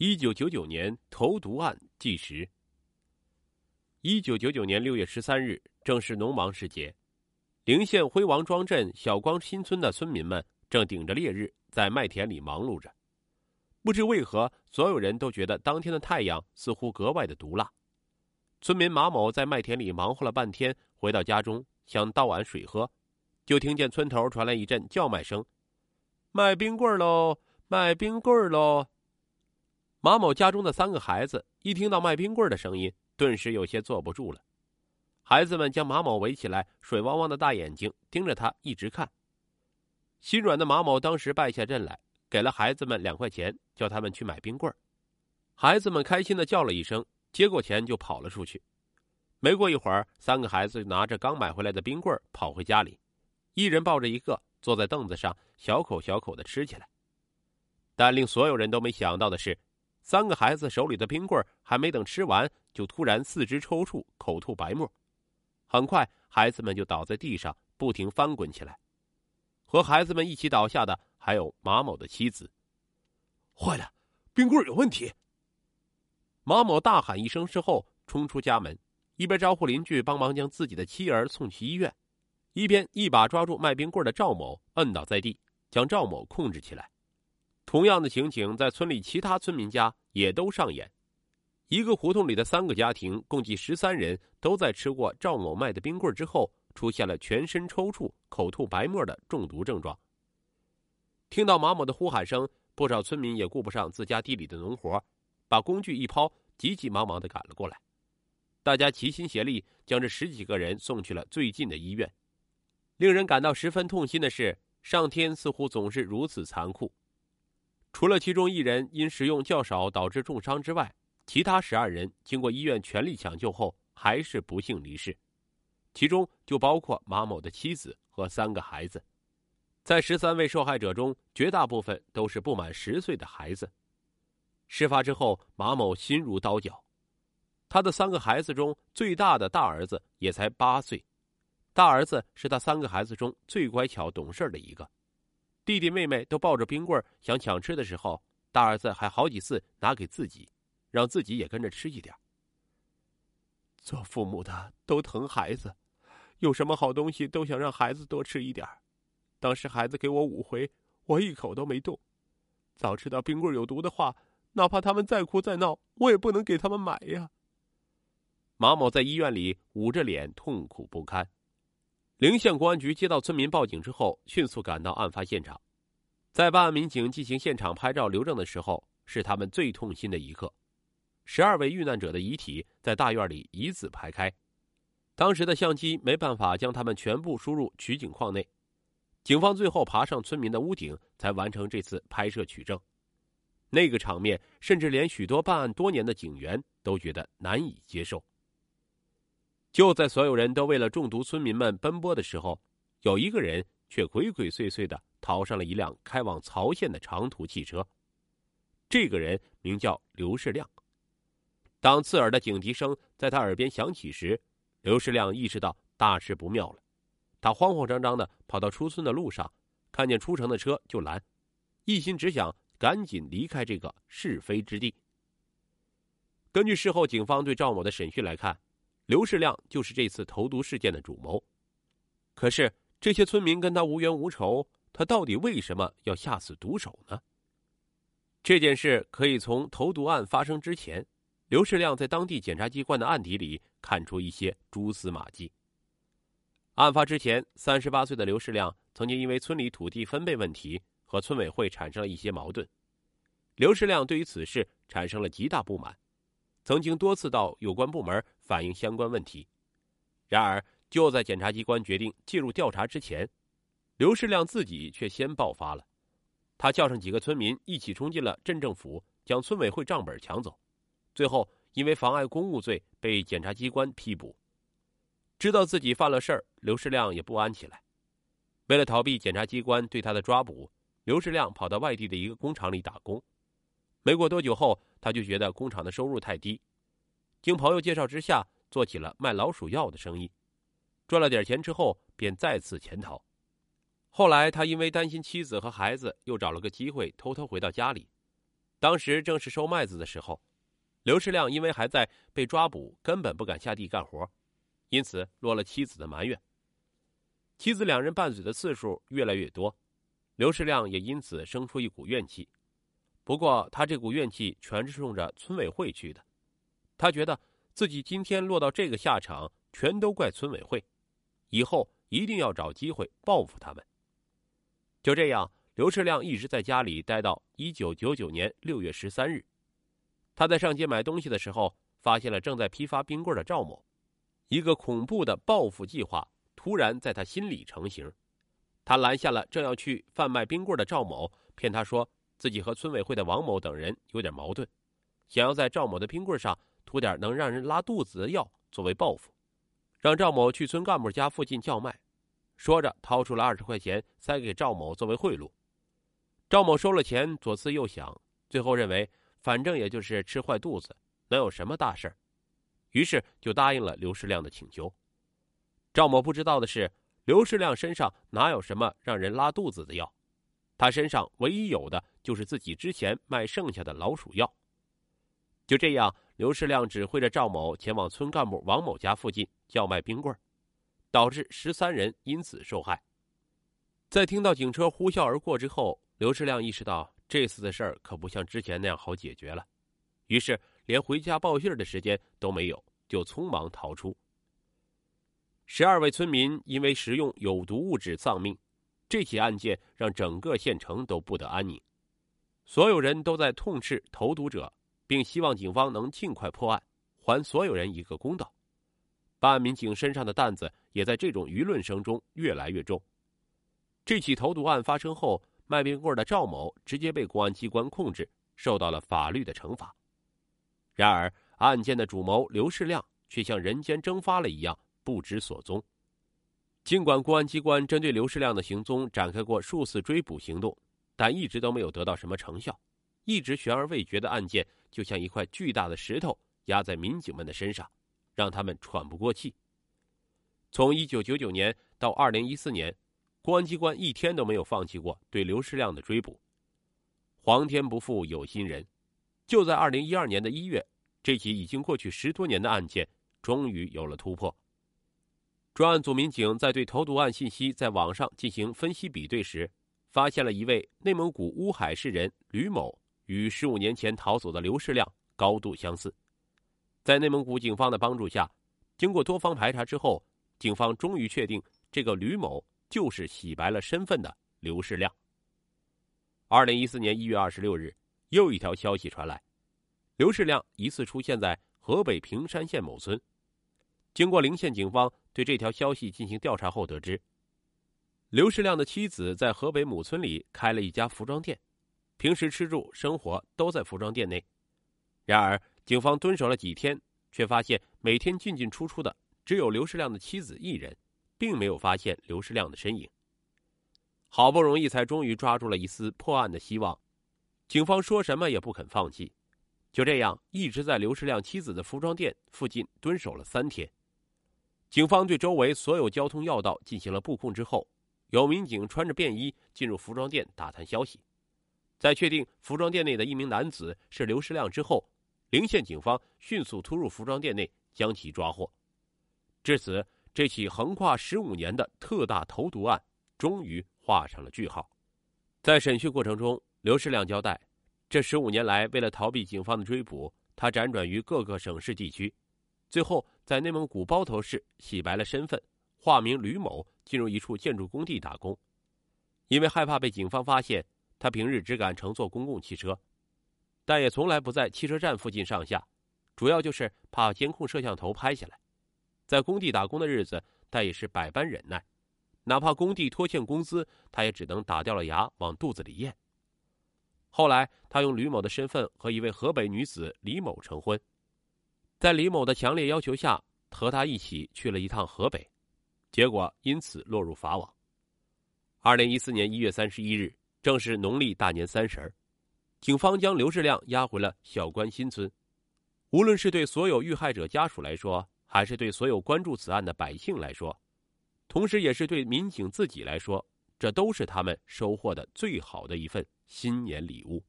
一九九九年投毒案纪实。一九九九年六月十三日，正是农忙时节，陵县辉王庄镇小光新村的村民们正顶着烈日在麦田里忙碌着。不知为何，所有人都觉得当天的太阳似乎格外的毒辣。村民马某在麦田里忙活了半天，回到家中想倒碗水喝，就听见村头传来一阵叫卖声：“卖冰棍喽，卖冰棍喽！”马某家中的三个孩子一听到卖冰棍的声音，顿时有些坐不住了。孩子们将马某围起来，水汪汪的大眼睛盯着他一直看。心软的马某当时败下阵来，给了孩子们两块钱，叫他们去买冰棍孩子们开心的叫了一声，接过钱就跑了出去。没过一会儿，三个孩子拿着刚买回来的冰棍跑回家里，一人抱着一个，坐在凳子上小口小口的吃起来。但令所有人都没想到的是。三个孩子手里的冰棍还没等吃完，就突然四肢抽搐，口吐白沫。很快，孩子们就倒在地上，不停翻滚起来。和孩子们一起倒下的还有马某的妻子。坏了，冰棍有问题！马某大喊一声之后，冲出家门，一边招呼邻居帮忙将自己的妻儿送去医院，一边一把抓住卖冰棍的赵某，摁倒在地，将赵某控制起来。同样的情景在村里其他村民家也都上演，一个胡同里的三个家庭，共计十三人，都在吃过赵某卖的冰棍之后，出现了全身抽搐、口吐白沫的中毒症状。听到马某的呼喊声，不少村民也顾不上自家地里的农活，把工具一抛，急急忙忙的赶了过来。大家齐心协力，将这十几个人送去了最近的医院。令人感到十分痛心的是，上天似乎总是如此残酷。除了其中一人因食用较少导致重伤之外，其他十二人经过医院全力抢救后还是不幸离世，其中就包括马某的妻子和三个孩子。在十三位受害者中，绝大部分都是不满十岁的孩子。事发之后，马某心如刀绞。他的三个孩子中最大的大儿子也才八岁，大儿子是他三个孩子中最乖巧懂事的一个。弟弟妹妹都抱着冰棍想抢吃的时候，大儿子还好几次拿给自己，让自己也跟着吃一点。做父母的都疼孩子，有什么好东西都想让孩子多吃一点。当时孩子给我五回，我一口都没动。早知道冰棍有毒的话，哪怕他们再哭再闹，我也不能给他们买呀。马某在医院里捂着脸痛苦不堪。陵县公安局接到村民报警之后，迅速赶到案发现场。在办案民警进行现场拍照留证的时候，是他们最痛心的一刻。十二位遇难者的遗体在大院里一字排开，当时的相机没办法将他们全部输入取景框内，警方最后爬上村民的屋顶才完成这次拍摄取证。那个场面，甚至连许多办案多年的警员都觉得难以接受。就在所有人都为了中毒村民们奔波的时候，有一个人却鬼鬼祟祟的逃上了一辆开往曹县的长途汽车。这个人名叫刘世亮。当刺耳的警笛声在他耳边响起时，刘世亮意识到大事不妙了。他慌慌张张的跑到出村的路上，看见出城的车就拦，一心只想赶紧离开这个是非之地。根据事后警方对赵某的审讯来看。刘世亮就是这次投毒事件的主谋，可是这些村民跟他无冤无仇，他到底为什么要下此毒手呢？这件事可以从投毒案发生之前，刘世亮在当地检察机关的案底里看出一些蛛丝马迹。案发之前，三十八岁的刘世亮曾经因为村里土地分配问题和村委会产生了一些矛盾，刘世亮对于此事产生了极大不满。曾经多次到有关部门反映相关问题，然而就在检察机关决定介入调查之前，刘世亮自己却先爆发了。他叫上几个村民一起冲进了镇政府，将村委会账本抢走，最后因为妨碍公务罪被检察机关批捕。知道自己犯了事儿，刘世亮也不安起来。为了逃避检察机关对他的抓捕，刘世亮跑到外地的一个工厂里打工。没过多久后，他就觉得工厂的收入太低，经朋友介绍之下，做起了卖老鼠药的生意。赚了点钱之后，便再次潜逃。后来，他因为担心妻子和孩子，又找了个机会偷偷回到家里。当时正是收麦子的时候，刘世亮因为还在被抓捕，根本不敢下地干活，因此落了妻子的埋怨。妻子两人拌嘴的次数越来越多，刘世亮也因此生出一股怨气。不过，他这股怨气全是冲着村委会去的。他觉得自己今天落到这个下场，全都怪村委会，以后一定要找机会报复他们。就这样，刘世亮一直在家里待到一九九九年六月十三日。他在上街买东西的时候，发现了正在批发冰棍的赵某，一个恐怖的报复计划。突然在他心里成型，他拦下了正要去贩卖冰棍的赵某，骗他说自己和村委会的王某等人有点矛盾，想要在赵某的冰棍上涂点能让人拉肚子的药作为报复，让赵某去村干部家附近叫卖。说着，掏出了二十块钱塞给赵某作为贿赂。赵某收了钱，左思右想，最后认为反正也就是吃坏肚子，能有什么大事于是就答应了刘世亮的请求。赵某不知道的是，刘世亮身上哪有什么让人拉肚子的药？他身上唯一有的就是自己之前卖剩下的老鼠药。就这样，刘世亮指挥着赵某前往村干部王某家附近叫卖冰棍导致十三人因此受害。在听到警车呼啸而过之后，刘世亮意识到这次的事儿可不像之前那样好解决了，于是连回家报信的时间都没有，就匆忙逃出。十二位村民因为食用有毒物质丧命，这起案件让整个县城都不得安宁。所有人都在痛斥投毒者，并希望警方能尽快破案，还所有人一个公道。办案民警身上的担子也在这种舆论声中越来越重。这起投毒案发生后，卖冰棍的赵某直接被公安机关控制，受到了法律的惩罚。然而，案件的主谋刘世亮却像人间蒸发了一样。不知所踪。尽管公安机关针对刘世亮的行踪展开过数次追捕行动，但一直都没有得到什么成效。一直悬而未决的案件，就像一块巨大的石头压在民警们的身上，让他们喘不过气。从一九九九年到二零一四年，公安机关一天都没有放弃过对刘世亮的追捕。皇天不负有心人，就在二零一二年的一月，这起已经过去十多年的案件终于有了突破。专案组民警在对投毒案信息在网上进行分析比对时，发现了一位内蒙古乌海市人吕某与十五年前逃走的刘世亮高度相似。在内蒙古警方的帮助下，经过多方排查之后，警方终于确定这个吕某就是洗白了身份的刘世亮。二零一四年一月二十六日，又一条消息传来，刘世亮疑似出现在河北平山县某村。经过陵县警方对这条消息进行调查后得知，刘世亮的妻子在河北某村里开了一家服装店，平时吃住生活都在服装店内。然而，警方蹲守了几天，却发现每天进进出出的只有刘世亮的妻子一人，并没有发现刘世亮的身影。好不容易才终于抓住了一丝破案的希望，警方说什么也不肯放弃，就这样一直在刘世亮妻子的服装店附近蹲守了三天。警方对周围所有交通要道进行了布控之后，有民警穿着便衣进入服装店打探消息。在确定服装店内的一名男子是刘世亮之后，陵县警方迅速突入服装店内将其抓获。至此，这起横跨十五年的特大投毒案终于画上了句号。在审讯过程中，刘世亮交代，这十五年来，为了逃避警方的追捕，他辗转于各个省市地区。最后，在内蒙古包头市洗白了身份，化名吕某，进入一处建筑工地打工。因为害怕被警方发现，他平日只敢乘坐公共汽车，但也从来不在汽车站附近上下，主要就是怕监控摄像头拍下来。在工地打工的日子，他也是百般忍耐，哪怕工地拖欠工资，他也只能打掉了牙往肚子里咽。后来，他用吕某的身份和一位河北女子李某成婚。在李某的强烈要求下，和他一起去了一趟河北，结果因此落入法网。二零一四年一月三十一日，正是农历大年三十儿，警方将刘志亮押回了小关新村。无论是对所有遇害者家属来说，还是对所有关注此案的百姓来说，同时也是对民警自己来说，这都是他们收获的最好的一份新年礼物。